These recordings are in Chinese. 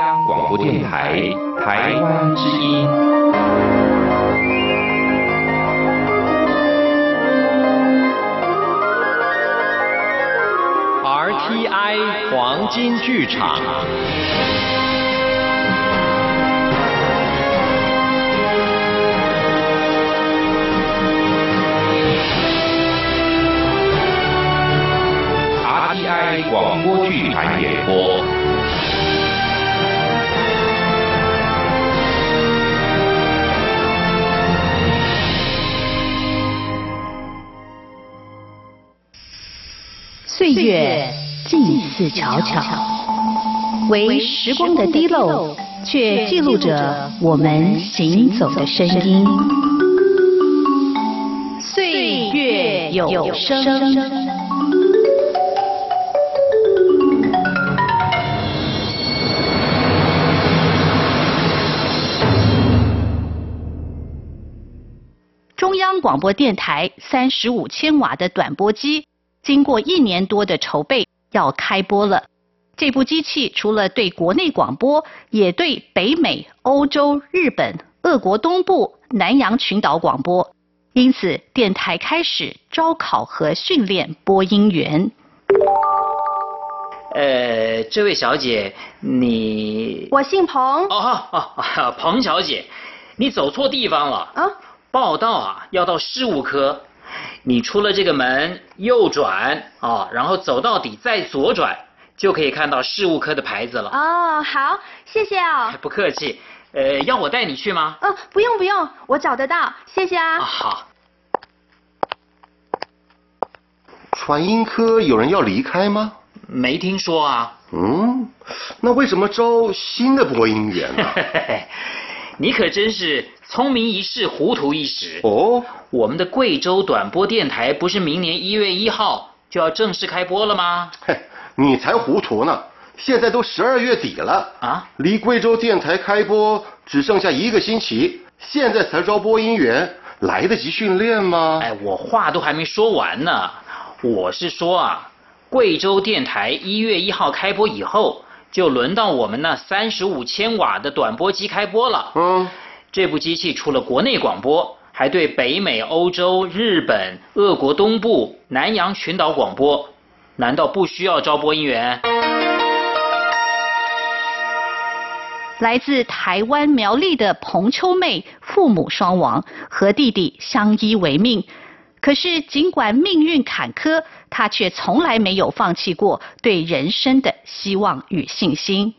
央广播电台台湾之音。RTI 黄金剧场。RTI 广播剧团演播。岁月近似悄悄，为时光的滴漏，却记录着我们行走的声音。岁月有声。中央广播电台三十五千瓦的短波机。经过一年多的筹备，要开播了。这部机器除了对国内广播，也对北美、欧洲、日本、俄国东部、南洋群岛广播。因此，电台开始招考和训练播音员。呃，这位小姐，你我姓彭。哦哦 哦，彭小姐，你走错地方了。啊，报道啊，要到事务科。你出了这个门，右转啊，然后走到底，再左转，就可以看到事务科的牌子了。哦，好，谢谢哦。不客气。呃，要我带你去吗？哦，不用不用，我找得到，谢谢啊。好。传音科有人要离开吗？没听说啊。嗯，那为什么招新的播音员呢？你可真是聪明一世，糊涂一时。哦。我们的贵州短波电台不是明年一月一号就要正式开播了吗？嘿，你才糊涂呢！现在都十二月底了啊，离贵州电台开播只剩下一个星期，现在才招播音员，来得及训练吗？哎，我话都还没说完呢。我是说啊，贵州电台一月一号开播以后，就轮到我们那三十五千瓦的短波机开播了。嗯，这部机器除了国内广播。还对北美、欧洲、日本、俄国东部、南洋群岛广播，难道不需要招播音员？来自台湾苗栗的彭秋妹，父母双亡，和弟弟相依为命。可是尽管命运坎坷，她却从来没有放弃过对人生的希望与信心。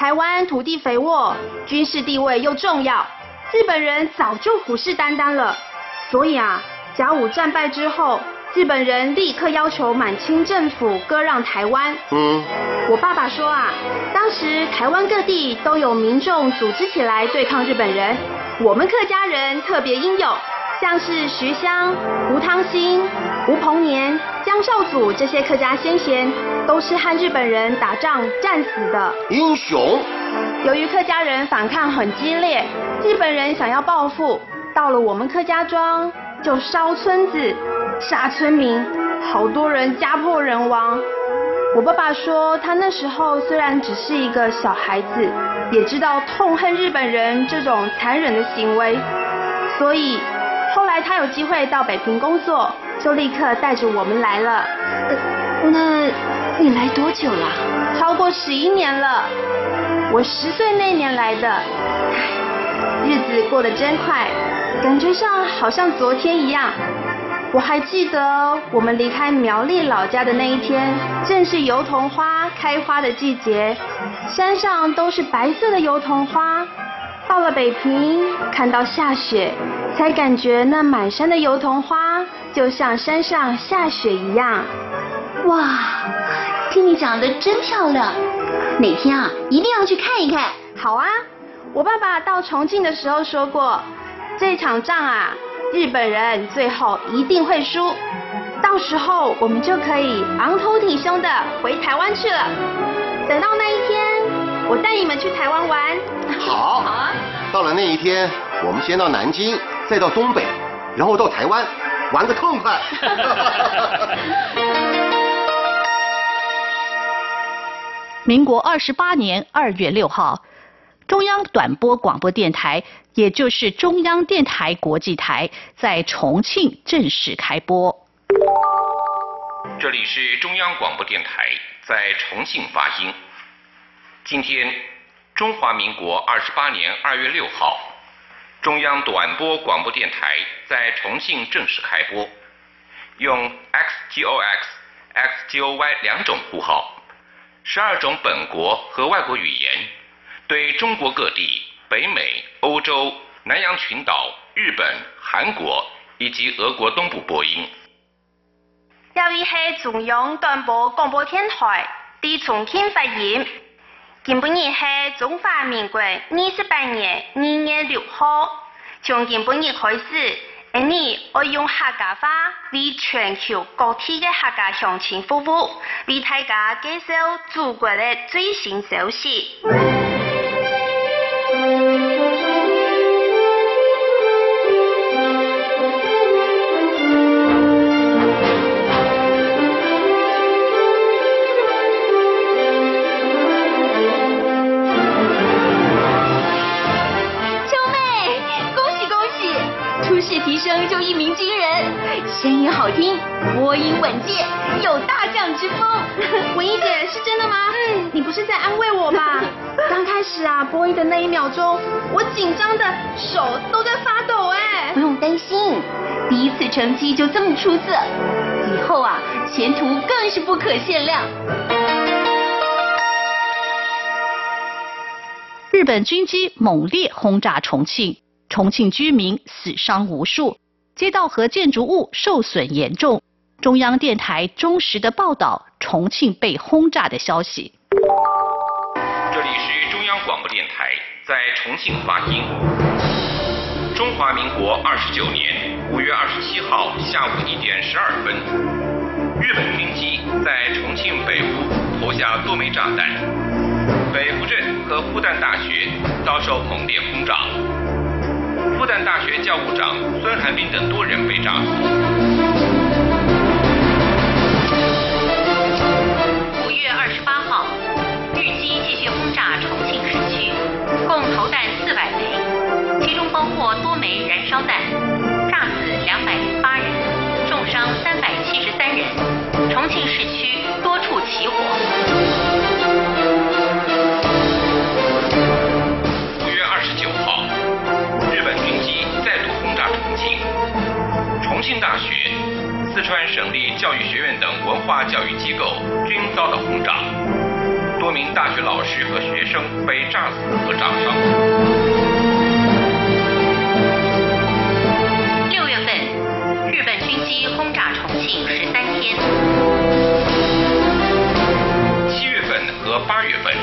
台湾土地肥沃，军事地位又重要。日本人早就虎视眈眈了，所以啊，甲午战败之后，日本人立刻要求满清政府割让台湾。嗯，我爸爸说啊，当时台湾各地都有民众组织起来对抗日本人，我们客家人特别英勇，像是徐湘、吴汤兴、吴鹏年、江少祖这些客家先贤，都是和日本人打仗战死的英雄。由于客家人反抗很激烈，日本人想要报复，到了我们客家庄就烧村子、杀村民，好多人家破人亡。我爸爸说，他那时候虽然只是一个小孩子，也知道痛恨日本人这种残忍的行为，所以后来他有机会到北平工作，就立刻带着我们来了。那你来多久了？超过十一年了。我十岁那年来的，唉，日子过得真快，感觉上好像昨天一样。我还记得我们离开苗栗老家的那一天，正是油桐花开花的季节，山上都是白色的油桐花。到了北平，看到下雪，才感觉那满山的油桐花就像山上下雪一样。哇，听你讲的真漂亮。哪天啊，一定要去看一看。好啊，我爸爸到重庆的时候说过，这场仗啊，日本人最后一定会输，到时候我们就可以昂头挺胸的回台湾去了。等到那一天，我带你们去台湾玩。好，好啊。到了那一天，我们先到南京，再到东北，然后到台湾，玩个痛快。民国二十八年二月六号，中央短波广播电台，也就是中央电台国际台，在重庆正式开播。这里是中央广播电台，在重庆发音。今天，中华民国二十八年二月六号，中央短波广播电台在重庆正式开播，用 xtoxxgoy 两种呼号。十二种本国和外国语言，对中国各地、北美、欧洲、南洋群岛、日本、韩国以及俄国东部播音。这里是中央短波广播电台，地重庆发音。今本日是中华民国二十八年二月六号，从今本日开始。你我用客家话为全球各地的客家乡亲服务，为大家介绍祖国的最新消息。播音稳健，有大将之风。文艺姐是真的吗？嗯，你不是在安慰我吧？刚开始啊，播音的那一秒钟，我紧张的手都在发抖哎。不用担心，第一次成绩就这么出色，以后啊，前途更是不可限量。日本军机猛烈轰炸重庆。重庆居民死伤无数，街道和建筑物受损严重。中央电台忠实的报道重庆被轰炸的消息。这里是中央广播电台，在重庆发音。中华民国二十九年五月二十七号下午一点十二分，日本军机在重庆北部投下多枚炸弹，北湖镇和复旦大学遭受猛烈轰炸。复旦大学教务长孙寒冰等多人被炸死。弹四百枚，其中包括多枚燃烧弹，炸死两百零八人，重伤三百七十三人。重庆市区多处起火。五月二十九号，日本军机再度轰炸重庆重庆大学、四川省立教育学院等文化教育机构均遭到轰炸，多名大学老师和学生被炸死和炸伤。六月份，日本军机轰炸重庆十三天。七月份和八月份，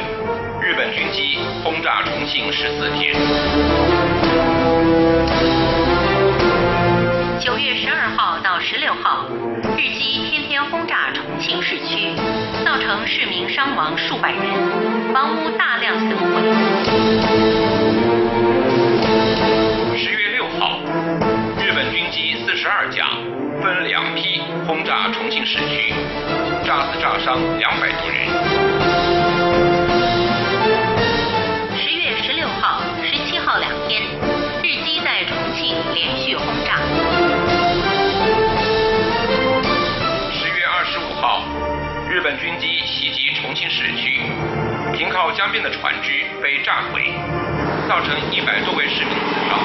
日本军机轰炸重庆十四天。九月十二号到十六号，日机天天轰炸重庆市区，造成市民伤亡数百人，房屋大量损毁。十月六号，日本军机四十二架分两批轰炸重庆市区，炸死炸伤两百多人。日本军机袭击重庆市区，停靠江边的船只被炸毁，造成一百多位市民死伤。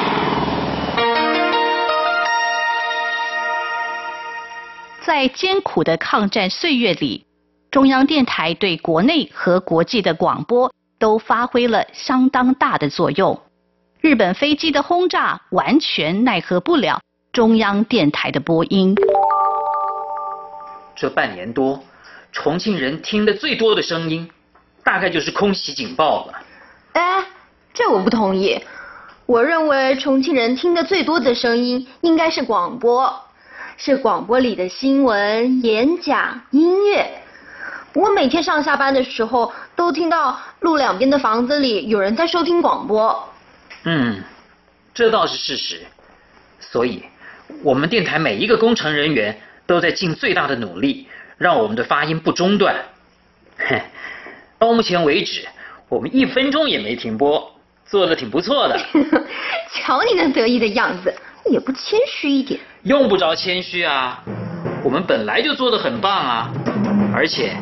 在艰苦的抗战岁月里，中央电台对国内和国际的广播都发挥了相当大的作用。日本飞机的轰炸完全奈何不了中央电台的播音。这半年多。重庆人听得最多的声音，大概就是空袭警报了。哎，这我不同意。我认为重庆人听得最多的声音应该是广播，是广播里的新闻、演讲、音乐。我每天上下班的时候，都听到路两边的房子里有人在收听广播。嗯，这倒是事实。所以，我们电台每一个工程人员都在尽最大的努力。让我们的发音不中断。到目前为止，我们一分钟也没停播，做的挺不错的。瞧你那得意的样子，也不谦虚一点。用不着谦虚啊，我们本来就做的很棒啊，而且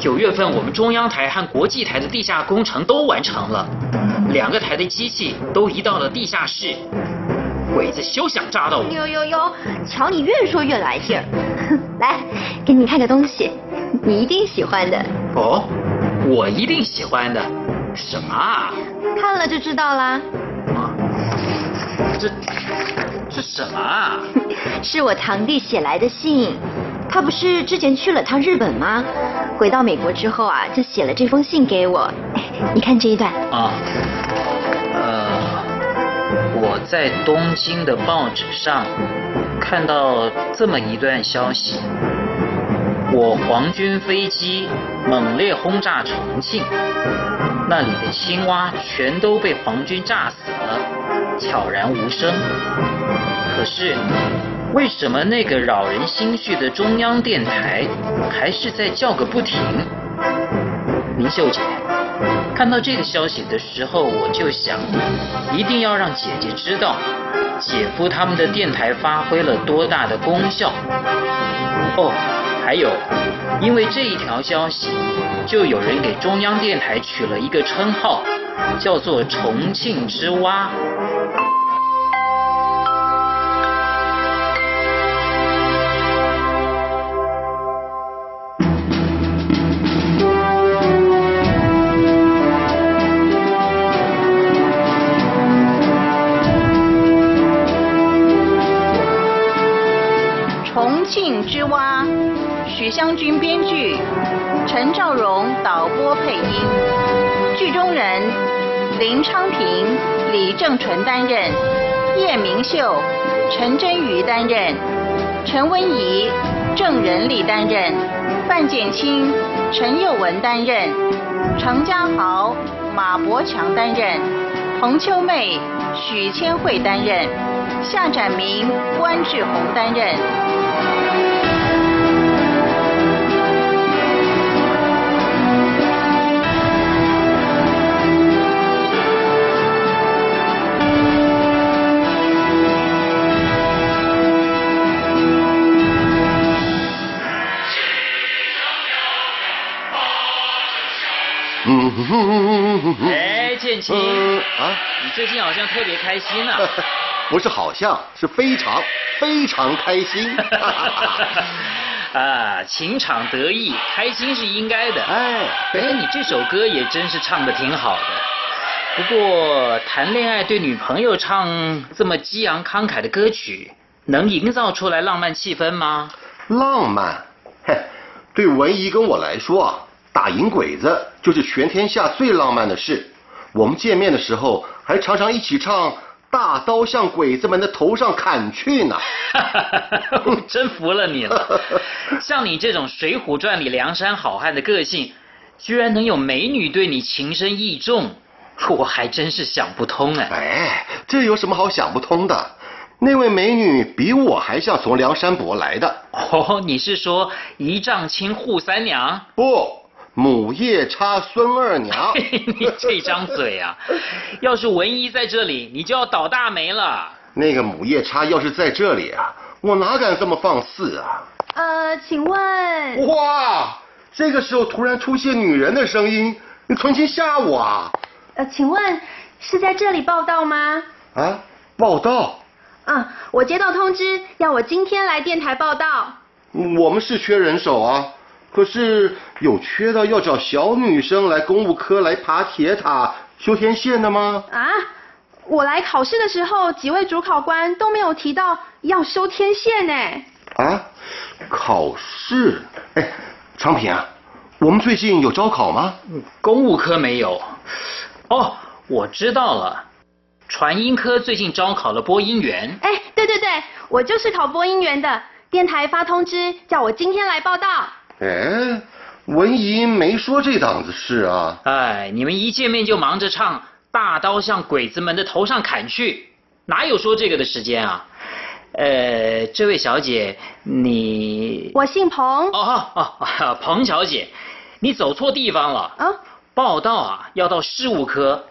九月份我们中央台和国际台的地下工程都完成了，两个台的机器都移到了地下室。鬼子休想扎到我！呦呦呦，瞧你越说越来劲儿。来，给你看个东西，你一定喜欢的。哦，我一定喜欢的，什么啊？看了就知道啦。啊，这这什么啊？是我堂弟写来的信，他不是之前去了趟日本吗？回到美国之后啊，就写了这封信给我。你看这一段。啊。我在东京的报纸上看到这么一段消息：我皇军飞机猛烈轰炸重庆，那里的青蛙全都被皇军炸死了，悄然无声。可是，为什么那个扰人心绪的中央电台还是在叫个不停？林秀姐。看到这个消息的时候，我就想，一定要让姐姐知道，姐夫他们的电台发挥了多大的功效。哦，还有，因为这一条消息，就有人给中央电台取了一个称号，叫做“重庆之蛙”。之蛙，许湘君编剧，陈兆荣导播配音，剧中人林昌平、李正淳担任，叶明秀、陈真瑜担任，陈温怡、郑仁利担任，范建清、陈佑文担任，程家豪、马伯强担任，彭秋妹、许千惠担任，夏展明、关志宏担任。哎，建清啊，你最近好像特别开心呢。不是好像，是非常非常开心。啊，情场得意，开心是应该的。哎，哎，你这首歌也真是唱的挺好的。不过谈恋爱对女朋友唱这么激昂慷慨的歌曲，能营造出来浪漫气氛吗？浪漫，嘿，对文怡跟我来说啊。打赢鬼子就是全天下最浪漫的事。我们见面的时候还常常一起唱《大刀向鬼子们的头上砍去》呢。真服了你了！像你这种《水浒传》里梁山好汉的个性，居然能有美女对你情深意重，我还真是想不通哎。哎，这有什么好想不通的？那位美女比我还像从梁山伯来的。哦，你是说一丈青扈三娘？不。母夜叉孙二娘，你这张嘴啊！要是文一在这里，你就要倒大霉了。那个母夜叉要是在这里啊，我哪敢这么放肆啊？呃，请问？哇，这个时候突然出现女人的声音，你存心吓我啊？呃，请问是在这里报道吗？啊，报道？啊，我接到通知，要我今天来电台报道。我们是缺人手啊。可是有缺到要找小女生来公务科来爬铁塔修天线的吗？啊！我来考试的时候，几位主考官都没有提到要修天线呢。啊！考试？哎，昌平啊，我们最近有招考吗？公务科没有。哦，我知道了，传音科最近招考了播音员。哎，对对对，我就是考播音员的。电台发通知，叫我今天来报道。哎，文姨没说这档子事啊！哎，你们一见面就忙着唱“大刀向鬼子们的头上砍去”，哪有说这个的时间啊？呃，这位小姐，你我姓彭。哦哦哦，彭小姐，你走错地方了。啊，报道啊要到事务科，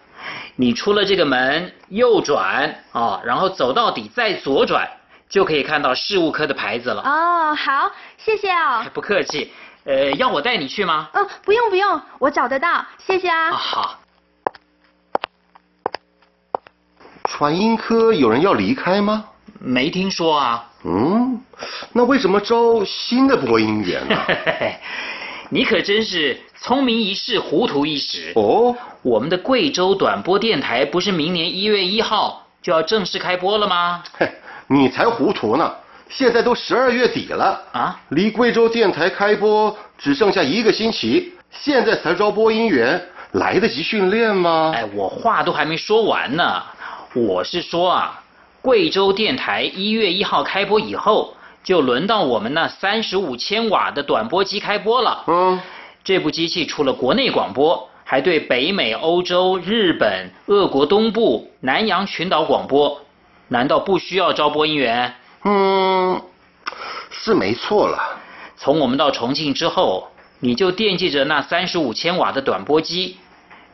你出了这个门右转啊，然后走到底再左转，就可以看到事务科的牌子了。哦，好，谢谢哦。不客气，呃，要我带你去吗？嗯，不用不用，我找得到，谢谢啊。啊好。传音科有人要离开吗？没听说啊。嗯，那为什么招新的播音员呢？你可真是聪明一世，糊涂一时。哦，我们的贵州短波电台不是明年一月一号就要正式开播了吗？嘿，你才糊涂呢！现在都十二月底了啊，离贵州电台开播只剩下一个星期，现在才招播音员，来得及训练吗？哎，我话都还没说完呢。我是说啊，贵州电台一月一号开播以后，就轮到我们那三十五千瓦的短波机开播了。嗯，这部机器除了国内广播，还对北美、欧洲、日本、俄国东部、南洋群岛广播。难道不需要招播音员？嗯，是没错了。从我们到重庆之后，你就惦记着那三十五千瓦的短波机，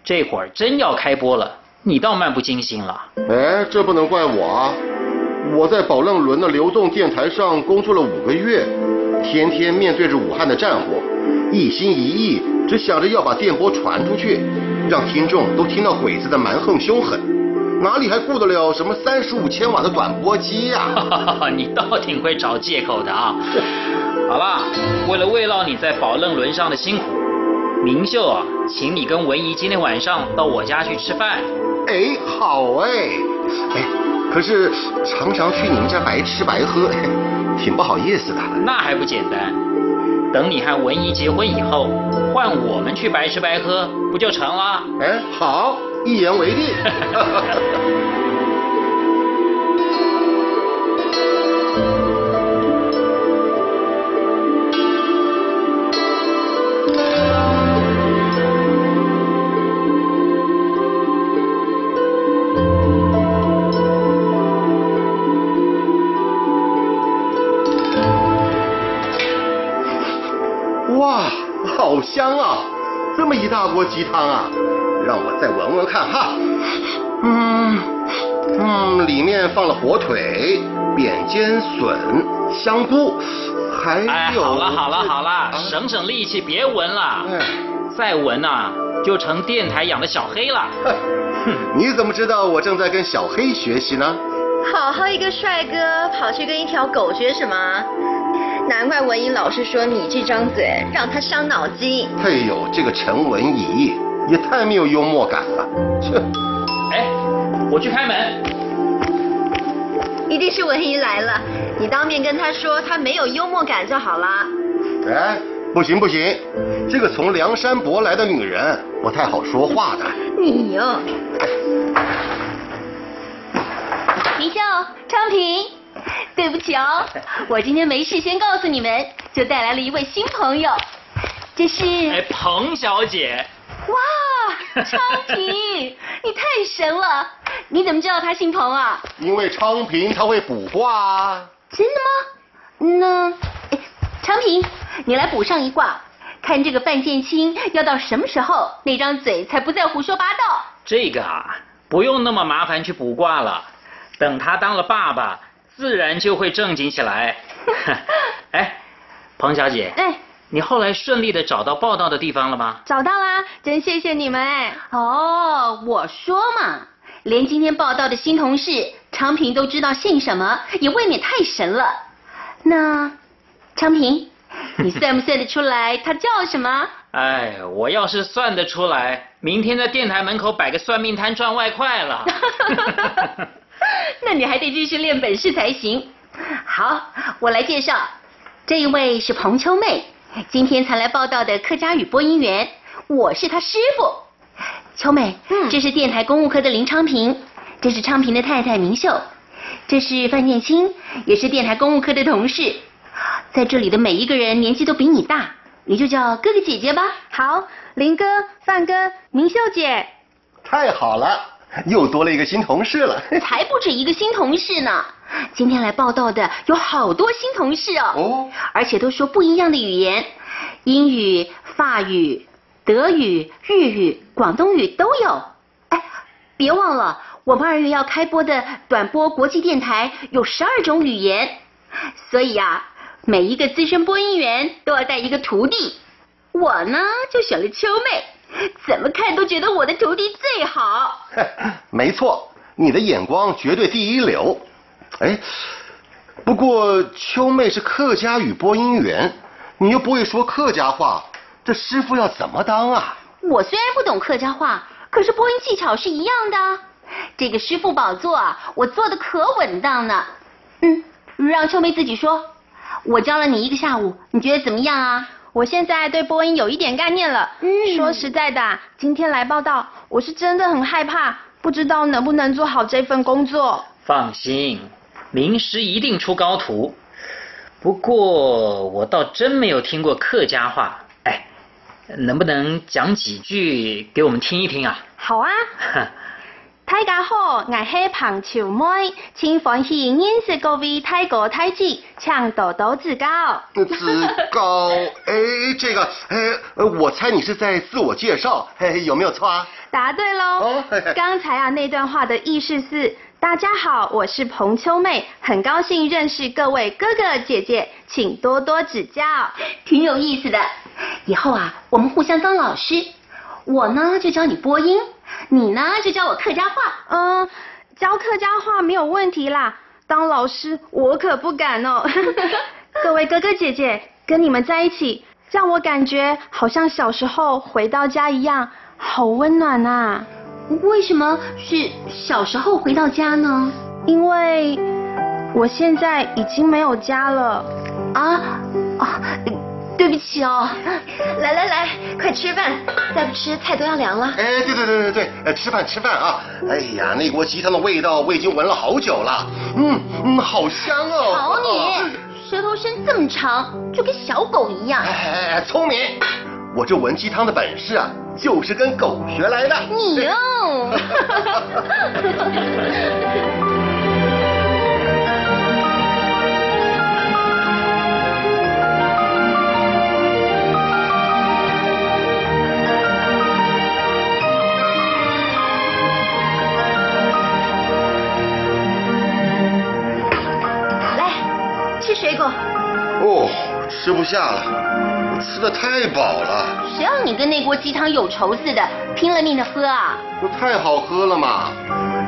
这会儿真要开播了。你倒漫不经心了。哎，这不能怪我啊！我在宝楞轮的流动电台上工作了五个月，天天面对着武汉的战火，一心一意只想着要把电波传出去，让听众都听到鬼子的蛮横凶狠，哪里还顾得了什么三十五千瓦的短波机呀？你倒挺会找借口的啊！好吧，为了慰劳你在宝楞轮上的辛苦，明秀啊，请你跟文怡今天晚上到我家去吃饭。哎，好哎，哎，可是常常去你们家白吃白喝，挺不好意思的。那还不简单？等你和文怡结婚以后，换我们去白吃白喝，不就成了？哎，好，一言为定。哇，好香啊！这么一大锅鸡汤啊，让我再闻闻看哈。嗯嗯，里面放了火腿、扁尖笋、香菇，还有……哎，好了好了好了，啊、省省力气，别闻了。哎、再闻呐、啊，就成电台养的小黑了。你怎么知道我正在跟小黑学习呢？好好一个帅哥，跑去跟一条狗学什么？难怪文怡老师说你这张嘴让他伤脑筋。哎呦，这个陈文怡也太没有幽默感了。切！哎，我去开门。一定是文姨来了，你当面跟她说她没有幽默感就好了。哎，不行不行，这个从梁山伯来的女人不太好说话的。你哟。明秀，昌平。对不起哦，我今天没事先告诉你们，就带来了一位新朋友，这是哎彭小姐。哇，昌平，你太神了！你怎么知道他姓彭啊？因为昌平他会卜卦啊。真的吗？那，哎，昌平，你来卜上一卦，看这个范建清要到什么时候那张嘴才不再胡说八道。这个啊，不用那么麻烦去卜卦了，等他当了爸爸。自然就会正经起来。哎，彭小姐，哎，你后来顺利的找到报道的地方了吗？找到啦，真谢谢你们哎。哦，我说嘛，连今天报道的新同事昌平都知道姓什么，也未免太神了。那，昌平，你算不算得出来 他叫什么？哎，我要是算得出来，明天在电台门口摆个算命摊赚外快了。那你还得继续练本事才行。好，我来介绍，这一位是彭秋妹，今天才来报道的客家语播音员，我是他师傅。秋美，嗯，这是电台公务科的林昌平，这是昌平的太太明秀，这是范建清，也是电台公务科的同事。在这里的每一个人年纪都比你大，你就叫哥哥姐姐吧。好，林哥、范哥、明秀姐。太好了。又多了一个新同事了，才不止一个新同事呢！今天来报道的有好多新同事哦，哦，而且都说不一样的语言，英语、法语、德语、日语、广东语都有。哎，别忘了，我们二月要开播的短波国际电台有十二种语言，所以啊，每一个资深播音员都要带一个徒弟。我呢，就选了秋妹，怎么看都觉得我的徒弟最好。没错，你的眼光绝对第一流。哎，不过秋妹是客家语播音员，你又不会说客家话，这师傅要怎么当啊？我虽然不懂客家话，可是播音技巧是一样的。这个师傅宝座啊，我坐的可稳当呢。嗯，让秋妹自己说。我教了你一个下午，你觉得怎么样啊？我现在对播音有一点概念了。嗯，说实在的，今天来报道，我是真的很害怕，不知道能不能做好这份工作。放心，名师一定出高徒。不过我倒真没有听过客家话，哎，能不能讲几句给我们听一听啊？好啊。大家好，我是彭秋妹，请欢迎认识各位泰国太子，请多多指教。指教？哎，这个，哎，我猜你是在自我介绍，嘿，有没有错啊？答对喽。刚才啊那段话的意思是：大家好，我是彭秋妹，很高兴认识各位哥哥姐姐，请多多指教。挺有意思的，以后啊，我们互相当老师，我呢就教你播音。你呢，就教我客家话。嗯，教客家话没有问题啦。当老师我可不敢哦。各位哥哥姐姐，跟你们在一起，让我感觉好像小时候回到家一样，好温暖呐。为什么是小时候回到家呢？因为我现在已经没有家了。啊哦！对不起哦，来来来，快吃饭，再不吃菜都要凉了。哎，对对对对对，吃饭吃饭啊！哎呀，那锅鸡汤的味道我已经闻了好久了，嗯嗯，好香哦。好你，舌头伸这么长，就跟小狗一样哎。哎，聪明，我这闻鸡汤的本事啊，就是跟狗学来的。你哦。吃不下了，我吃的太饱了。谁让你跟那锅鸡汤有仇似的，拼了命的喝啊？那太好喝了嘛。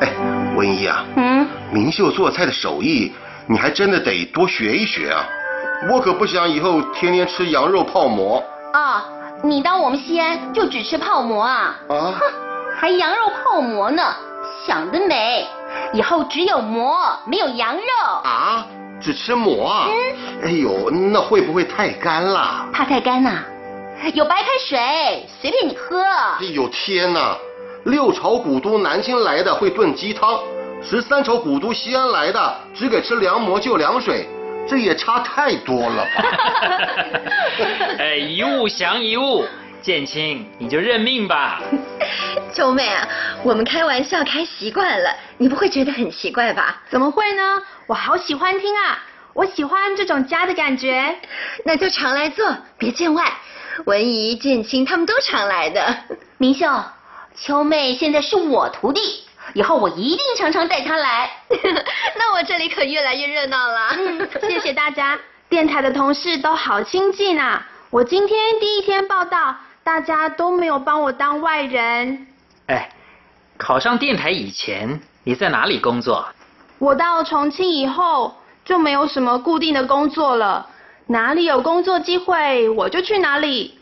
哎，文一啊，嗯，明秀做菜的手艺，你还真的得多学一学啊。我可不想以后天天吃羊肉泡馍。啊，你当我们西安就只吃泡馍啊？啊，哼，还羊肉泡馍呢，想得美！以后只有馍，没有羊肉。啊？只吃馍啊？哎呦，那会不会太干了？怕太干呐？有白开水，随便你喝。哎呦天哪！六朝古都南京来的会炖鸡汤，十三朝古都西安来的只给吃凉馍就凉水，这也差太多了吧？哎，一物降一物，建清你就认命吧。秋妹啊，我们开玩笑开习惯了，你不会觉得很奇怪吧？怎么会呢？我好喜欢听啊！我喜欢这种家的感觉，那就常来坐，别见外。文怡、建清他们都常来的。明秀，秋妹现在是我徒弟，以后我一定常常带她来。那我这里可越来越热闹了。谢谢大家，电台的同事都好亲近啊！我今天第一天报道，大家都没有帮我当外人。哎，考上电台以前你在哪里工作？我到重庆以后就没有什么固定的工作了，哪里有工作机会我就去哪里。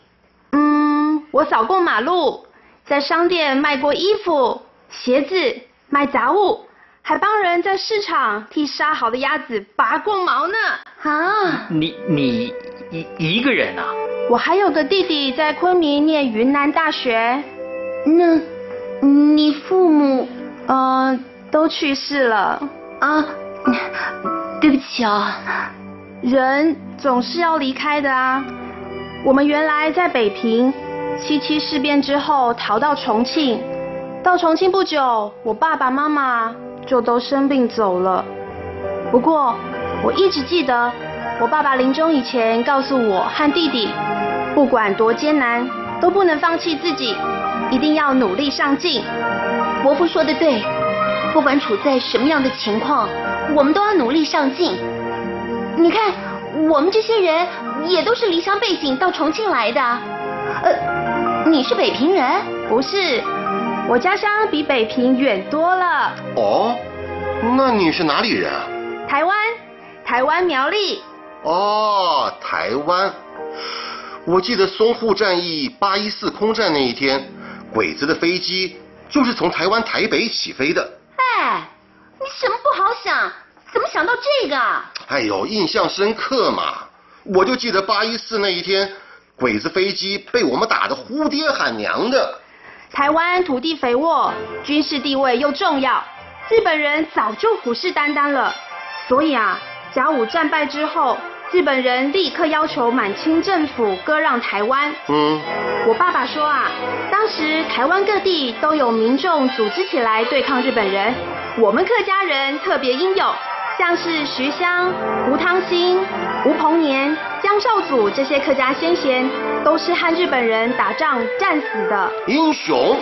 嗯，我扫过马路，在商店卖过衣服、鞋子，卖杂物，还帮人在市场替杀好的鸭子拔过毛呢。啊，你你一一个人啊？我还有个弟弟在昆明念云南大学。那，你父母呃都去世了。啊，对不起哦。人总是要离开的啊。我们原来在北平，七七事变之后逃到重庆，到重庆不久，我爸爸妈妈就都生病走了。不过我一直记得，我爸爸临终以前告诉我和弟弟，不管多艰难，都不能放弃自己，一定要努力上进。伯父说的对，不管处在什么样的情况，我们都要努力上进。你看，我们这些人也都是离乡背井到重庆来的。呃，你是北平人？不是，我家乡比北平远多了。哦，那你是哪里人啊？台湾，台湾苗栗。哦，台湾。我记得淞沪战役八一四空战那一天，鬼子的飞机就是从台湾台北起飞的。哎，你什么不好想？怎么想到这个？哎呦，印象深刻嘛！我就记得八一四那一天，鬼子飞机被我们打得呼爹喊娘的。台湾土地肥沃，军事地位又重要，日本人早就虎视眈眈了。所以啊，甲午战败之后。日本人立刻要求满清政府割让台湾。嗯，我爸爸说啊，当时台湾各地都有民众组织起来对抗日本人，我们客家人特别英勇，像是徐香、吴汤兴、吴鹏年、江少祖这些客家先贤，都是和日本人打仗战死的英雄。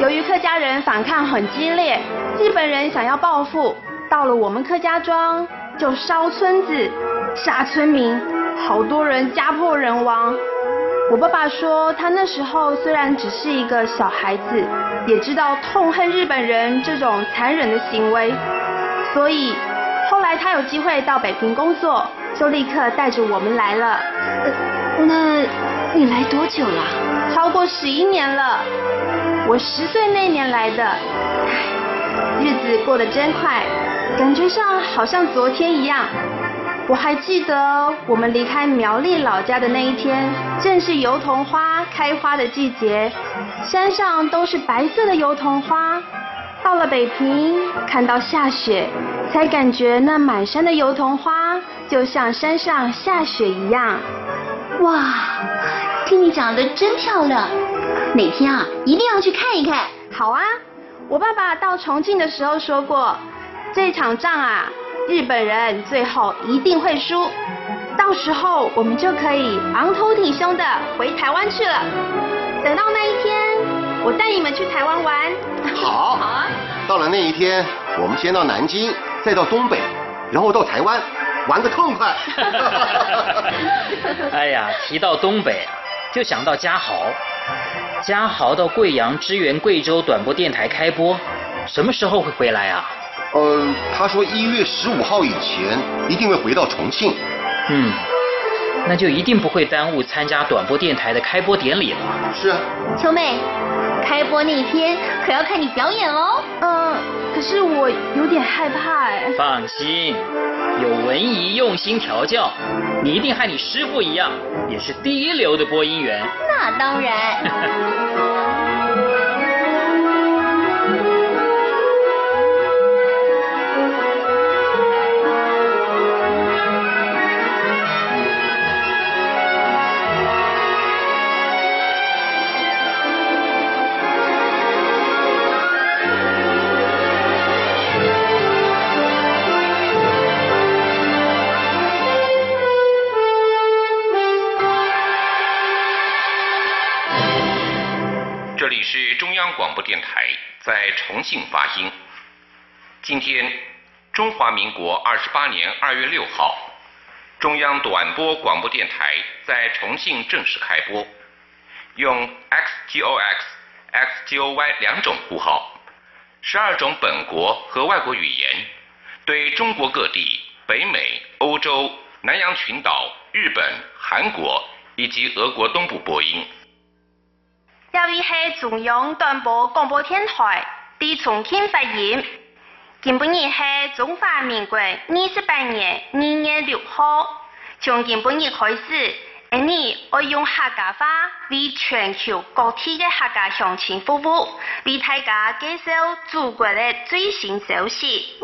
由于客家人反抗很激烈，日本人想要报复，到了我们客家庄就烧村子。杀村民，好多人家破人亡。我爸爸说，他那时候虽然只是一个小孩子，也知道痛恨日本人这种残忍的行为，所以后来他有机会到北平工作，就立刻带着我们来了。那你来多久了？超过十一年了。我十岁那年来的，日子过得真快，感觉上好像昨天一样。我还记得我们离开苗栗老家的那一天，正是油桐花开花的季节，山上都是白色的油桐花。到了北平，看到下雪，才感觉那满山的油桐花就像山上下雪一样。哇，听你讲的真漂亮，哪天啊一定要去看一看。好啊，我爸爸到重庆的时候说过，这场仗啊。日本人最后一定会输，到时候我们就可以昂头挺胸的回台湾去了。等到那一天，我带你们去台湾玩。好，好啊。到了那一天，我们先到南京，再到东北，然后到台湾，玩个痛快。哎呀，提到东北，就想到嘉豪。嘉豪到贵阳支援贵州短波电台开播，什么时候会回来啊？呃，他说一月十五号以前一定会回到重庆。嗯，那就一定不会耽误参加短波电台的开播典礼了。是啊，秋妹，开播那天可要看你表演哦。嗯，可是我有点害怕哎。放心，有文姨用心调教，你一定和你师傅一样，也是第一流的播音员。那当然。在重庆发音。今天，中华民国二十八年二月六号，中央短波广播电台在重庆正式开播，用 XGOX、XGOY 两种呼号，十二种本国和外国语言，对中国各地、北美、欧洲、南洋群岛、日本、韩国以及俄国东部播音。这里是中央短波广播电台，地重庆发言。今本日系中华民国二十八年二月六号。从今本日开始，你我用客家话为全球各地的客家乡亲服务，为大家介绍祖国的最新消息。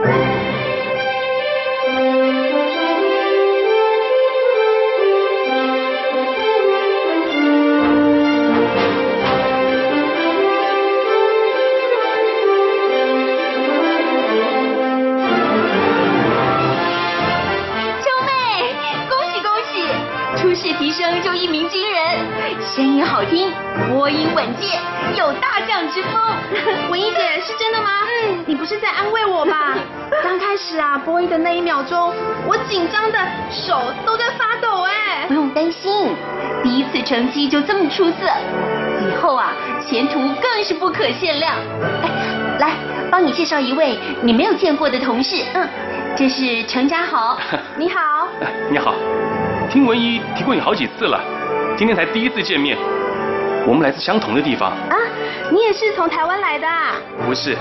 听，播音稳健，有大将之风。文艺姐是真的吗？嗯，你不是在安慰我吧？刚开始啊，播音的那一秒钟，我紧张的手都在发抖哎。不用担心，第一次成绩就这么出色，以后啊，前途更是不可限量。哎，来，帮你介绍一位你没有见过的同事。嗯，这是程家豪。你好。你好，听文一提过你好几次了，今天才第一次见面。我们来自相同的地方。啊，你也是从台湾来的啊？不是，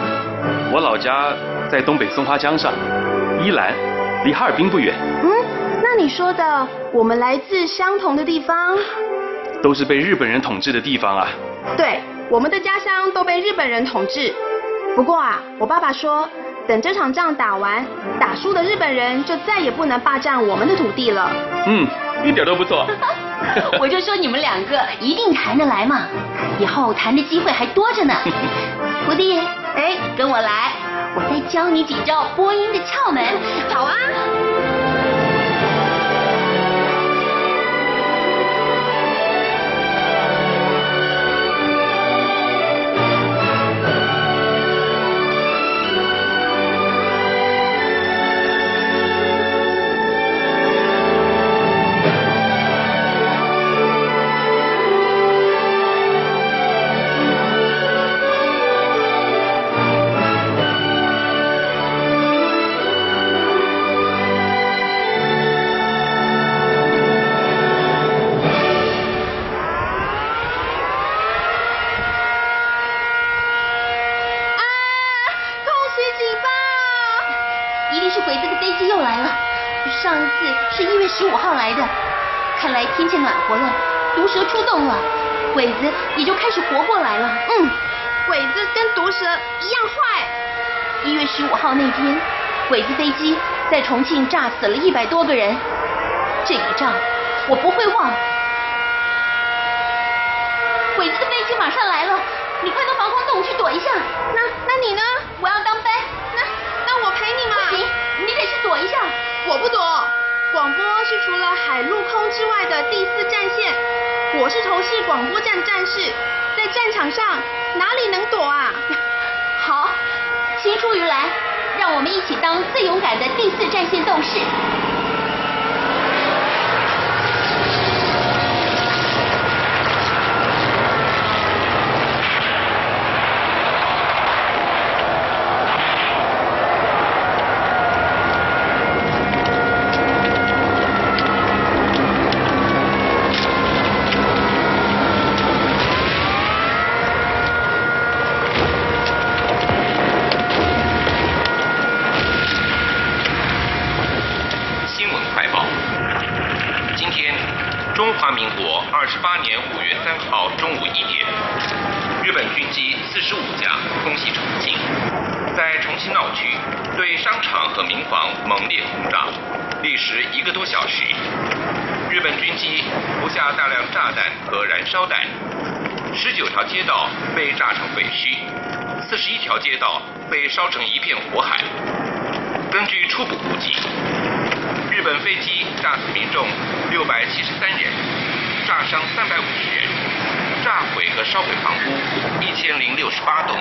我老家在东北松花江上，依兰，离哈尔滨不远。嗯，那你说的我们来自相同的地方，都是被日本人统治的地方啊。对，我们的家乡都被日本人统治。不过啊，我爸爸说，等这场仗打完，打输的日本人就再也不能霸占我们的土地了。嗯，一点都不错。我就说你们两个一定谈得来嘛，以后谈的机会还多着呢。徒弟，哎，跟我来，我再教你几招播音的窍门。好啊。飞机又来了，上一次是一月十五号来的看来天气暖和了，毒蛇出动了，鬼子也就开始活过来了。嗯，鬼子跟毒蛇一样坏。一月十五号那天，鬼子飞机在重庆炸死了一百多个人，这个仗我不会忘。鬼子的飞机马上来了，你快到防空洞去躲一下。那那你呢？我要当班。躲一下。我不躲。广播是除了海陆空之外的第四战线，我是从事广播站战士，在战场上哪里能躲啊？好，青出于蓝，让我们一起当最勇敢的第四战线斗士。条街道被炸成废墟，四十一条街道被烧成一片火海。根据初步估计，日本飞机炸死民众六百七十三人，炸伤三百五十人，炸毁和烧毁房屋一千零六十八栋。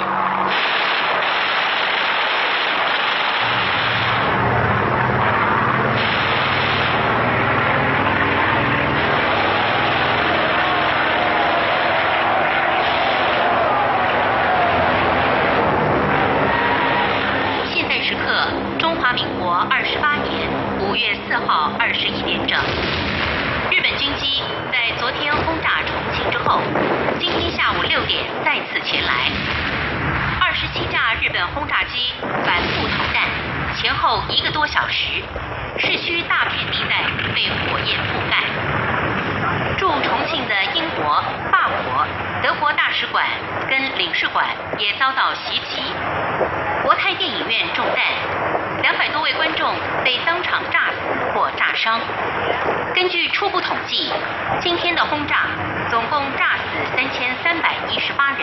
今天的轰炸总共炸死三千三百一十八人，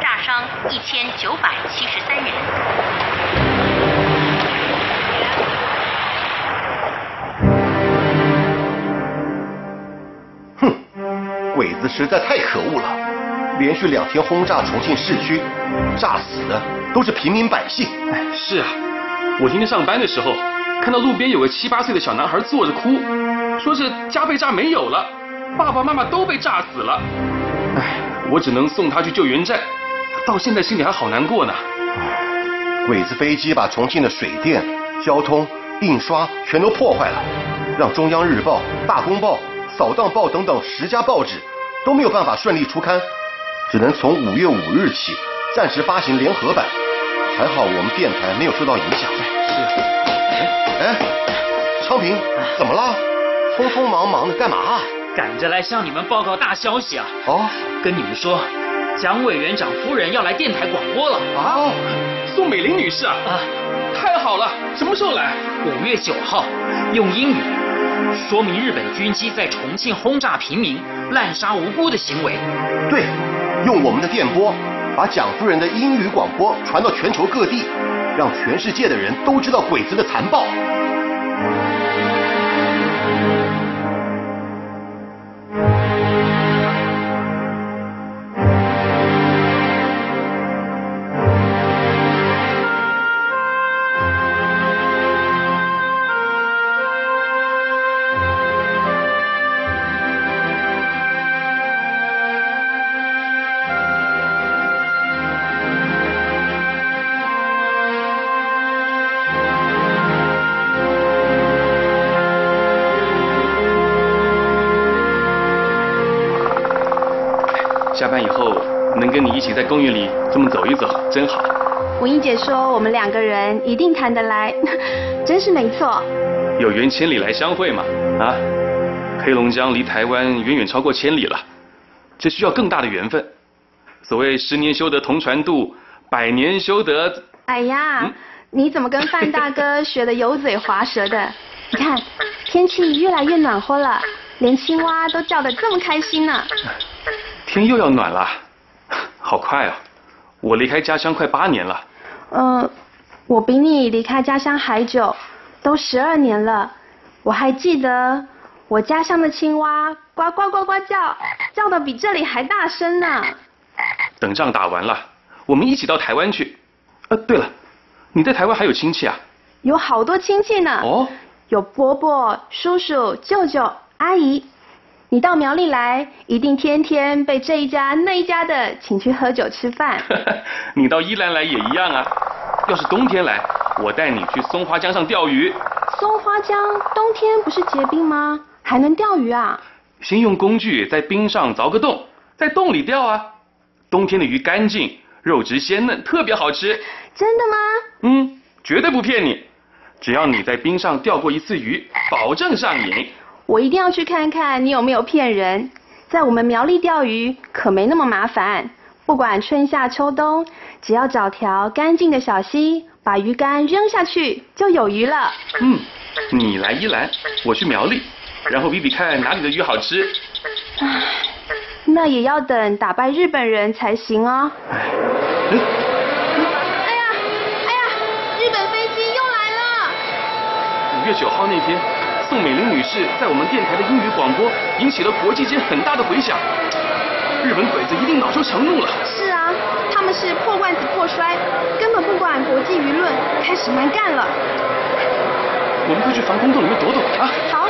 炸伤一千九百七十三人。哼，鬼子实在太可恶了，连续两天轰炸重庆市区，炸死的都是平民百姓。哎，是啊，我今天上班的时候，看到路边有个七八岁的小男孩坐着哭，说是家被炸没有了，爸爸妈妈都被炸死了。哎，我只能送他去救援站，到现在心里还好难过呢。鬼子飞机把重庆的水电、交通、印刷全都破坏了，让中央日报、大公报。扫荡报等等十家报纸都没有办法顺利出刊，只能从五月五日起暂时发行联合版。还好我们电台没有受到影响。是。哎，昌平，怎么了？匆匆忙忙的干嘛？赶着来向你们报告大消息啊！哦，跟你们说，蒋委员长夫人要来电台广播了。啊，宋美龄女士啊！啊，太好了！什么时候来？五月九号，用英语。说明日本军机在重庆轰炸平民、滥杀无辜的行为。对，用我们的电波，把蒋夫人的英语广播传到全球各地，让全世界的人都知道鬼子的残暴。一起在公园里这么走一走，真好。文英姐说我们两个人一定谈得来，真是没错。有缘千里来相会嘛，啊！黑龙江离台湾远远超过千里了，这需要更大的缘分。所谓十年修得同船渡，百年修得……哎呀，你怎么跟范大哥学的油嘴滑舌的？你看天气越来越暖和了，连青蛙都叫得这么开心呢。天又要暖了，好快啊！我离开家乡快八年了。嗯，我比你离开家乡还久，都十二年了。我还记得我家乡的青蛙呱呱呱呱叫，叫的比这里还大声呢。等仗打完了，我们一起到台湾去。呃，对了，你在台湾还有亲戚啊？有好多亲戚呢。哦。有伯伯、叔叔、舅舅、阿姨。你到苗栗来，一定天天被这一家那一家的请去喝酒吃饭。你到宜兰来也一样啊。要是冬天来，我带你去松花江上钓鱼。松花江冬天不是结冰吗？还能钓鱼啊？先用工具在冰上凿个洞，在洞里钓啊。冬天的鱼干净，肉质鲜嫩，特别好吃。真的吗？嗯，绝对不骗你。只要你在冰上钓过一次鱼，保证上瘾。我一定要去看看你有没有骗人。在我们苗栗钓鱼可没那么麻烦，不管春夏秋冬，只要找条干净的小溪，把鱼竿扔下去就有鱼了。嗯，你来宜兰，我去苗栗，然后比比看哪里的鱼好吃。唉，那也要等打败日本人才行哦。哎呀，哎呀，日本飞机又来了。五月九号那天。宋美龄女士在我们电台的英语广播引起了国际间很大的回响，日本鬼子一定恼羞成怒了。是啊，他们是破罐子破摔，根本不管国际舆论，开始蛮干了。我们快去防空洞里面躲躲啊！好。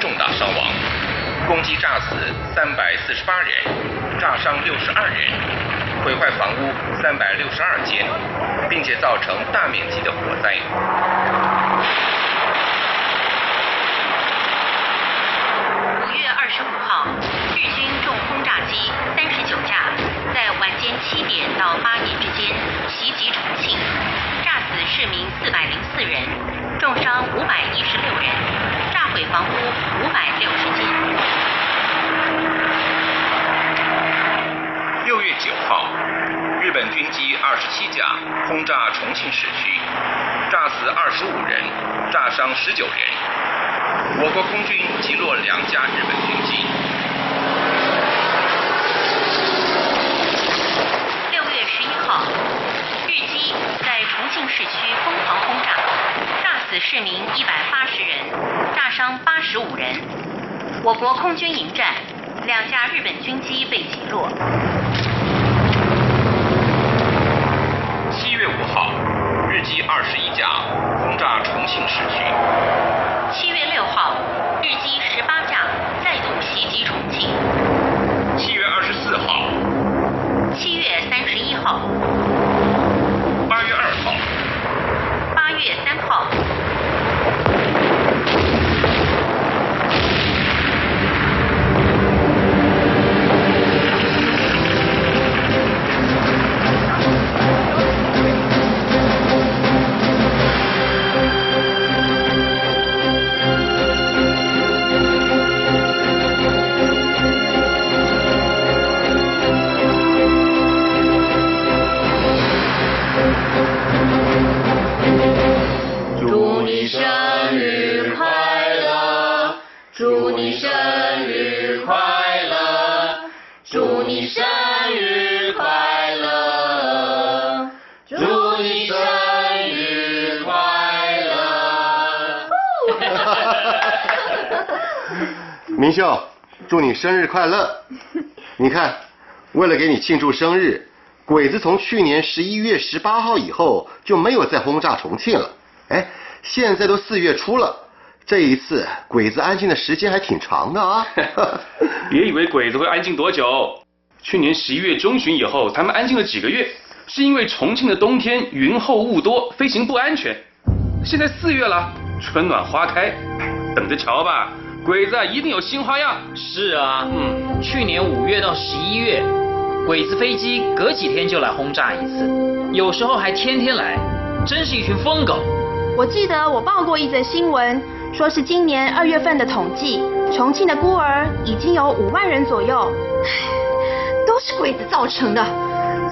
重大伤亡攻击炸死三百四十八人，炸伤六十二人，毁坏房屋三百六十二间，并且造成大面积的火灾。五月二十五号，日军重轰炸机三十九架，在晚间七点到八点之间袭击重庆，炸死市民四百零四人，重伤五百一十六人，毁房屋五百六十间。六月九号，日本军机二十七架轰炸重庆市区，炸死二十五人，炸伤十九人。我国空军击落两架日本军机。六月十一号，日机在重庆市区疯狂轰炸，炸死市民一百八十人，炸伤八十五人。我国空军迎战，两架日本军机被击落。七月五号，日机二十一架轰炸重庆市区。七月六号，日机十八架再度袭击重庆。七月二十四号。七月三十一号。明秀，祝你生日快乐！你看，为了给你庆祝生日，鬼子从去年十一月十八号以后就没有再轰炸重庆了。哎，现在都四月初了，这一次鬼子安静的时间还挺长的啊！别以为鬼子会安静多久，去年十一月中旬以后，他们安静了几个月，是因为重庆的冬天云厚雾多，飞行不安全。现在四月了，春暖花开，等着瞧吧，鬼子一定有新花样。是啊，嗯，去年五月到十一月，鬼子飞机隔几天就来轰炸一次，有时候还天天来，真是一群疯狗。我记得我报过一则新闻，说是今年二月份的统计，重庆的孤儿已经有五万人左右。都是鬼子造成的。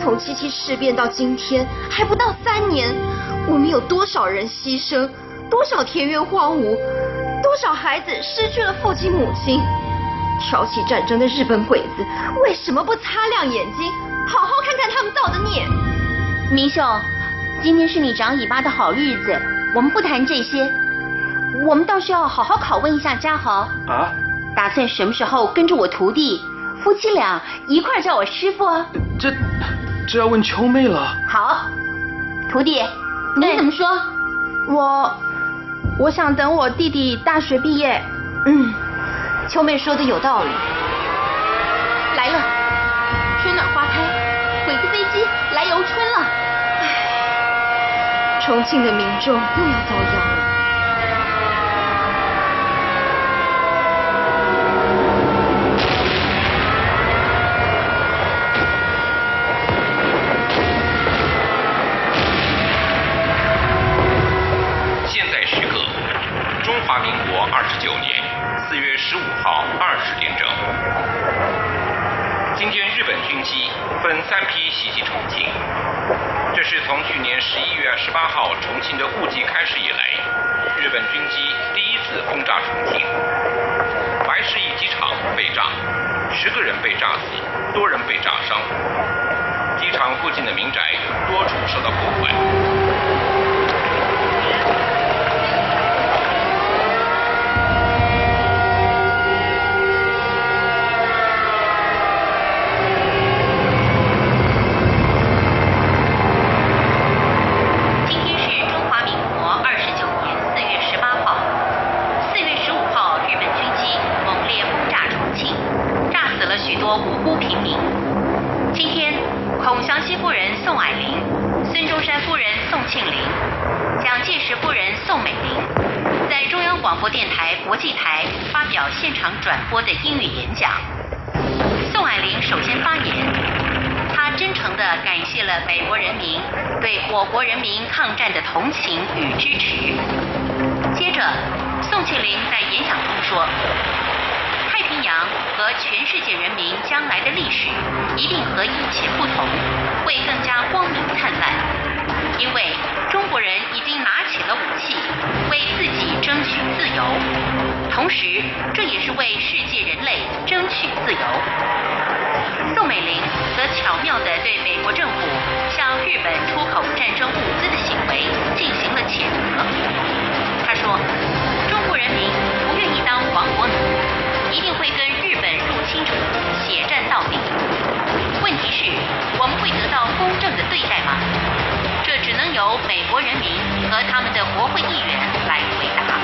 从七七事变到今天，还不到三年，我们有多少人牺牲，多少田园荒芜，多少孩子失去了父亲母亲。挑起战争的日本鬼子为什么不擦亮眼睛，好好看看他们造的孽？明秀，今天是你长尾巴的好日子。我们不谈这些，我们倒是要好好拷问一下嘉豪啊，打算什么时候跟着我徒弟夫妻俩一块叫我师傅啊？这这要问秋妹了。好，徒弟，你怎么说？我我想等我弟弟大学毕业。嗯，秋妹说的有道理。来了，春暖花开，鬼子飞机来游春了。重庆的民众又要遭殃国人民抗战的同情与支持。接着，宋庆龄在演讲中说：“太平洋。”和全世界人民将来的历史一定和以前不同，会更加光明灿烂。因为中国人已经拿起了武器，争取自由，同时这也是为世界人类争取自由。宋美龄则巧妙地对美国政府向日本出口战争物资的行为进行了谴责。她说：“中国人民不愿意当亡国奴，一定会跟日本入侵者血战到底。问题是，我们会得到公正的对待吗？这只能由美国人民和他们的国会议员来回答。”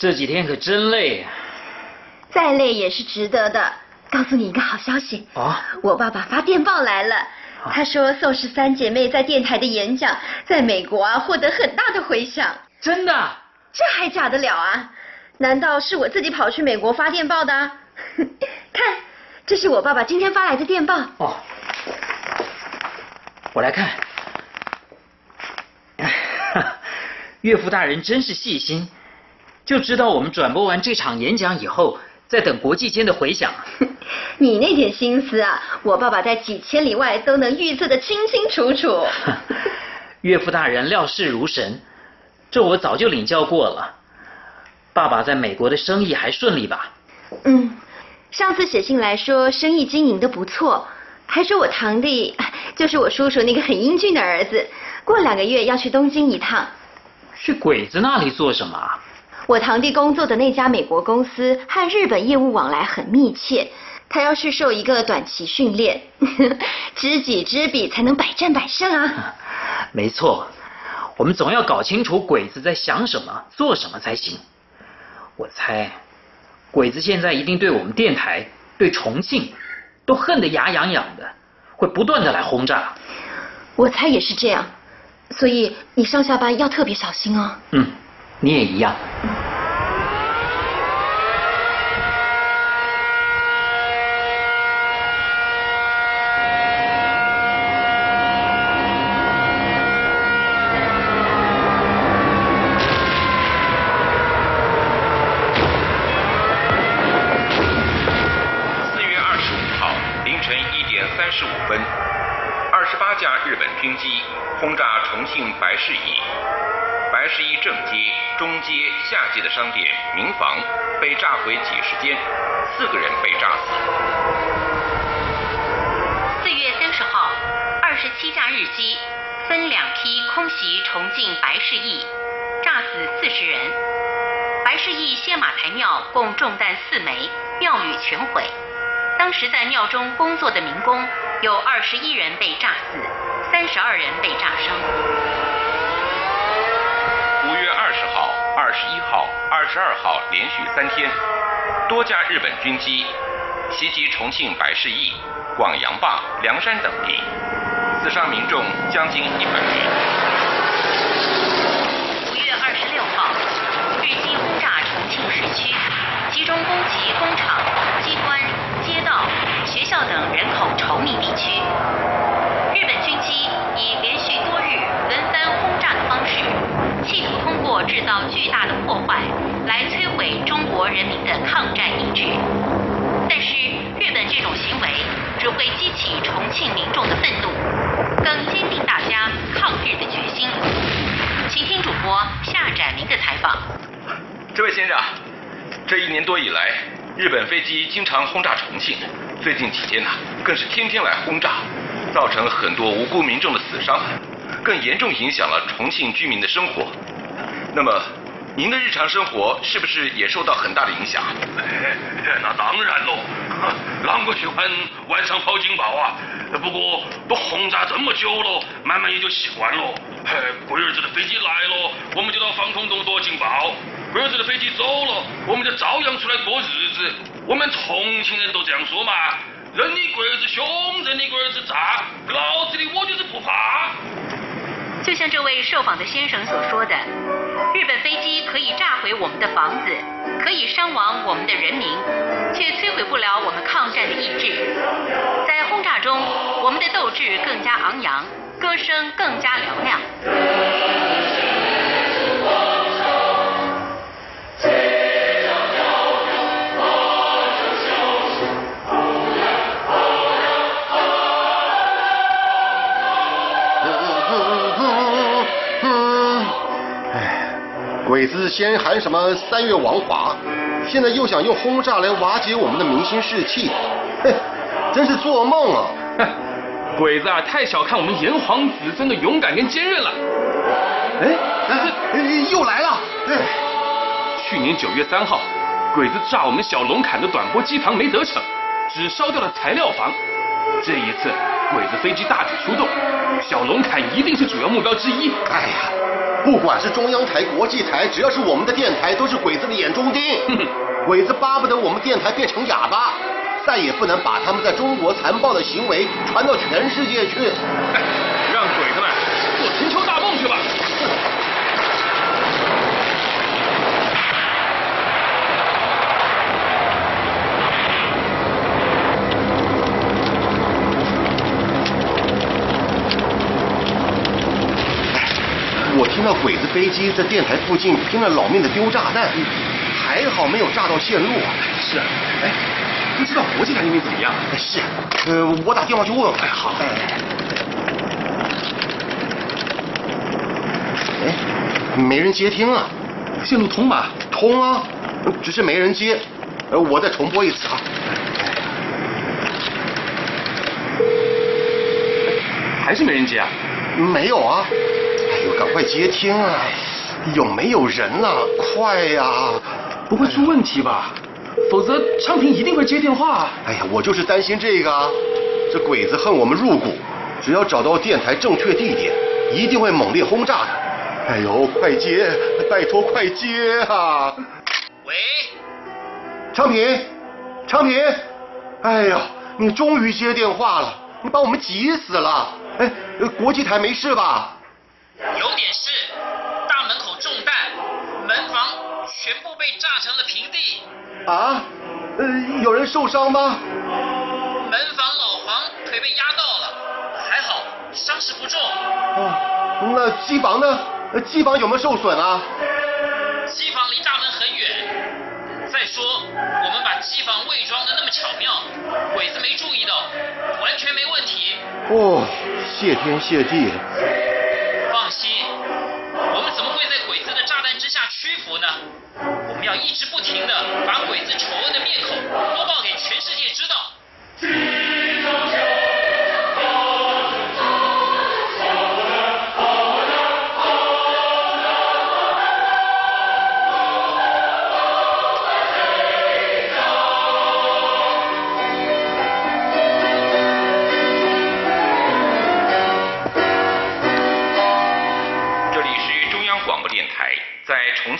这几天可真累啊。再累也是值得的。告诉你一个好消息，啊，我爸爸发电报来了。他说宋氏三姐妹在电台的演讲，在美国啊获得很大的回响。真的？这还假得了啊？难道是我自己跑去美国发电报的？看，这是我爸爸今天发来的电报。哦，我来看。岳父大人真是细心，就知道我们转播完这场演讲以后，在等国际间的回响。你那点心思啊，我爸爸在几千里外都能预测的清清楚楚。岳父大人料事如神，这我早就领教过了。爸爸在美国的生意还顺利吧？嗯，上次写信来说生意经营的不错，还说我堂弟 就是我叔叔那个很英俊的儿子，过两个月要去东京一趟。去鬼子那里做什么？我堂弟工作的那家美国公司和日本业务往来很密切，他要去受一个短期训练，知己知彼才能百战百胜啊。没错，我们总要搞清楚鬼子在想什么、做什么才行。我猜，鬼子现在一定对我们电台、对重庆都恨得牙痒痒的，会不断的来轰炸。我猜也是这样，所以你上下班要特别小心哦。嗯，你也一样。的商店、民房被炸毁几十间，四个人被炸死。四月三十号，二十七架日机分两批空袭重庆白市驿，炸死四十人。白市驿歇马台庙共中弹四枚，庙宇全毁。当时在庙中工作的民工有二十一人被炸死，三十二人被炸伤。二号连续三天，多架日本军机袭击重庆白市驿、广阳坝、凉山等地，死伤民众将近一百人。五月二十六号，日机轰炸重庆市区，集中攻击工厂、机关、街道、学校等人口稠密地区。日本军机以连续多日轮番轰炸的方式，企图通过制造巨大的破坏来摧毁中国人民的抗战意志。但是日本这种行为只会激起重庆民众的愤怒，更坚定大家抗日的决心。请听主播夏展明的采访。这位先生，这一年多以来，日本飞机经常轰炸重庆，最近几天呢、更是天天来轰炸，造成很多无辜民众的死伤，更严重影响了重庆居民的生活。那么，您的日常生活是不是也受到很大的影响？那当然喽，啷个喜欢晚上跑警报啊？不过都轰炸这么久了，慢慢也就习惯了。嘿，龟儿子的飞机来了，我们就到防空洞躲警报；龟儿子的飞机走了，我们就照样出来过日子。我们重庆人都这样说嘛：任你龟儿子凶，任你龟儿子炸，老子的我就是不怕。就像这位受访的先生所说的，日本飞机可以炸毁我们的房子，可以伤亡我们的人民，却摧毁不了我们抗战的意志。在轰炸中，我们的斗志更加昂扬，歌声更加嘹亮。鬼子先喊什么三月王华，现在又想用轰炸来瓦解我们的民心士气，嘿，真是做梦啊！鬼子啊，太小看我们炎黄子孙的勇敢跟坚韧了。哎哎，又来了！哎，去年九月三号，鬼子炸我们小龙坎的短波机房没得逞，只烧掉了材料房。这一次，鬼子飞机大举出动，小龙坎一定是主要目标之一。哎呀！不管是中央台、国际台，只要是我们的电台，都是鬼子的眼中钉。鬼子巴不得我们电台变成哑巴，再也不能把他们在中国残暴的行为传到全世界去。让鬼子们做春秋大梦去吧。我听到鬼子飞机在电台附近拼了老命的丢炸弹，还好没有炸到线路啊。是啊，哎，不知道国际台那边怎么样？是，呃，我打电话去问问。哎，好。哎，没人接听啊，线路通吧？通啊，只是没人接。呃，我再重播一次啊。还是没人接啊？没有啊。赶快接听啊！有没有人啊？快呀！不会出问题吧？否则昌平一定会接电话。哎呀，我就是担心这个啊！这鬼子恨我们入骨，只要找到电台正确地点，一定会猛烈轰炸的。哎呦，快接！拜托，快接啊！喂，昌平，昌平，哎呀，你终于接电话了，你把我们急死了。哎，国际台没事吧？有点事，大门口中弹，门房全部被炸成了平地。啊？呃，有人受伤吗？门房老黄腿被压到了，还好伤势不重。啊，那机房呢？机房有没有受损啊？机房离大门很远。再说，我们把机房伪装的那么巧妙，鬼子没注意到，完全没问题。哦，谢天谢地。之下屈服呢？我们要一直不停的把鬼子丑恶的面孔播报给全世界知道。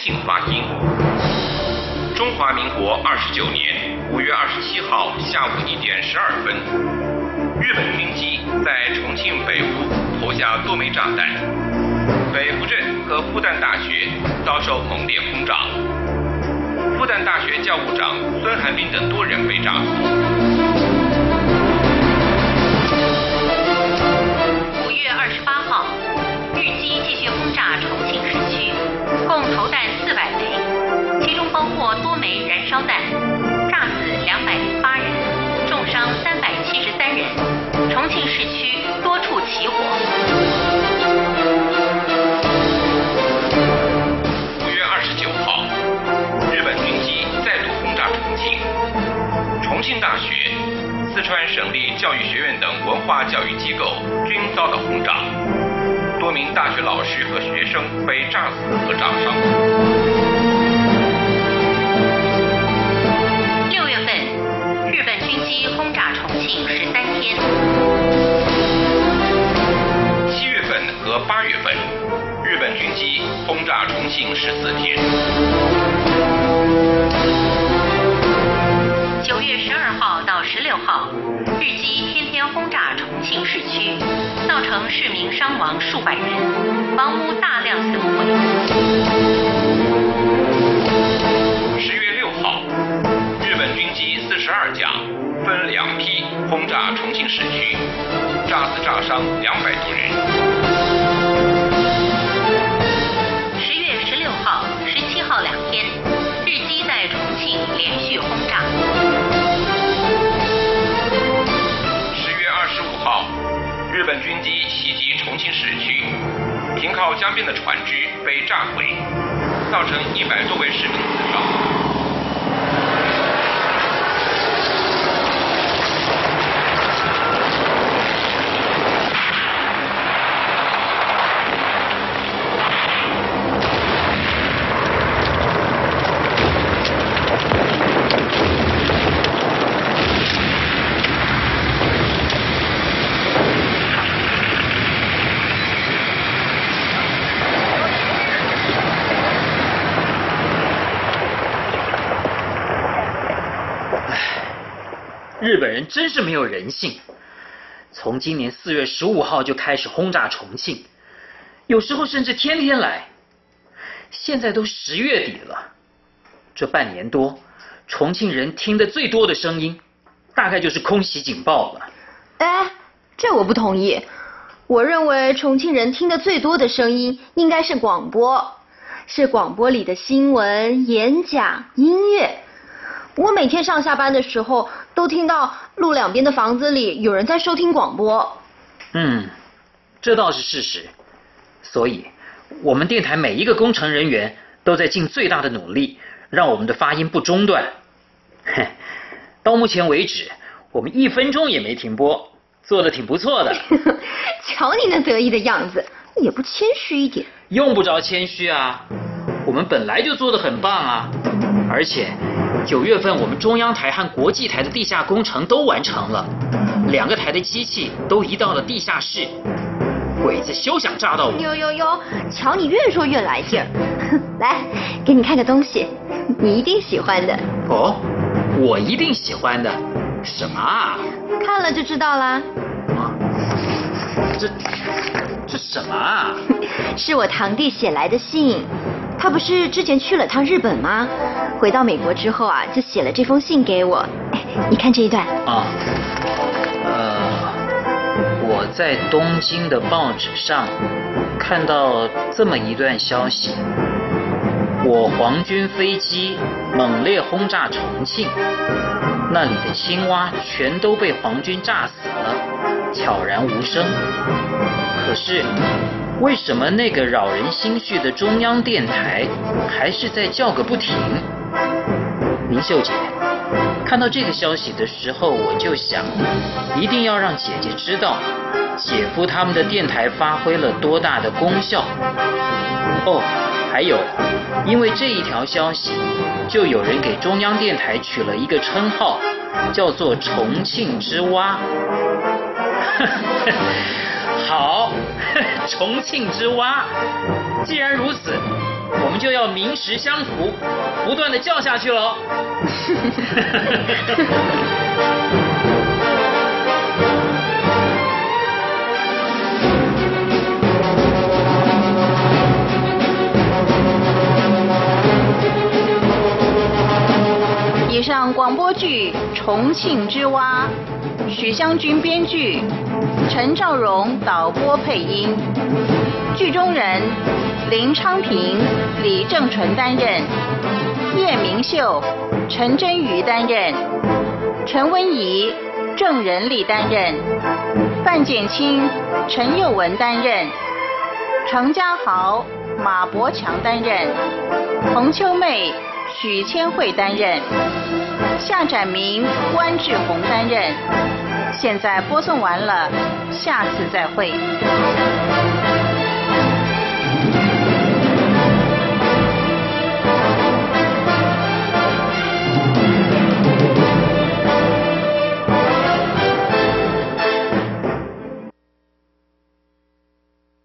性发音。中华民国二十九年五月二十七号下午一点十二分，日本军机在重庆北坞投下多枚炸弹，北湖镇和复旦大学遭受猛烈轰炸，复旦大学教务长孙寒冰等多人被炸死。五月二十八号，日机继续轰炸重庆市，共投弹四百枚，其中包括多枚燃烧弹，炸死两百零八人，重伤三百七十三人。重庆市区多处起火。五月二十九号，日本军机再度轰炸重庆，重庆大学、四川省立教育学院等文化教育机构均遭到轰炸，多名大学老师和学生被炸死和炸伤。六月份日本军机轰炸重庆十三天。七月份和八月份日本军机轰炸重庆十四天。九月十二号到十六号日机天天轰炸重庆市区。成市民伤亡数百人，房屋大量损毁。十月六号，日本军机四十二架分两批轰炸重庆市区，炸死炸伤两百多人。十月十六号、十七号两天，日机在重庆连续轰炸。日本军机袭击重庆市区，停靠江边的船只被炸毁，造成一百多位市民死伤。日本人真是没有人性，从今年四月十五号就开始轰炸重庆，有时候甚至天天来。现在都十月底了，这半年多，重庆人听得最多的声音，大概就是空袭警报了。哎，这我不同意。我认为重庆人听得最多的声音应该是广播，是广播里的新闻、演讲、音乐。我每天上下班的时候，都听到路两边的房子里有人在收听广播。嗯，这倒是事实。所以，我们电台每一个工程人员都在尽最大的努力，让我们的发音不中断。哼，到目前为止，我们一分钟也没停播，做的挺不错的。瞧你那得意的样子，也不谦虚一点。用不着谦虚啊，我们本来就做的很棒啊，而且。九月份，我们中央台和国际台的地下工程都完成了，两个台的机器都移到了地下室。鬼子休想炸到我！呦呦呦，瞧你越说越来劲儿。来，给你看个东西，你一定喜欢的。哦，我一定喜欢的，什么啊？看了就知道啦。啊，这这什么啊？是我堂弟写来的信。他不是之前去了趟日本吗？回到美国之后啊，就写了这封信给我。你看这一段。啊，呃，我在东京的报纸上看到这么一段消息：我皇军飞机猛烈轰炸重庆，那里的青蛙全都被皇军炸死了，悄然无声。可是。为什么那个扰人心绪的中央电台还是在叫个不停？明秀姐，看到这个消息的时候，我就想，一定要让姐姐知道，姐夫他们的电台发挥了多大的功效。哦，还有，因为这一条消息，就有人给中央电台取了一个称号，叫做“重庆之蛙”。好，重庆之蛙。既然如此，我们就要名实相符，不断的叫下去喽。以上广播剧《重庆之蛙》。许湘君编剧，陈兆荣导播配音，剧中人林昌平、李正淳担任，叶明秀、陈真瑜担任，陈温怡、郑仁利担任，范建清、陈佑文担任，程家豪、马伯强担任，洪秋妹、许千惠担任，夏展明、关志宏担任。现在播送完了，下次再会。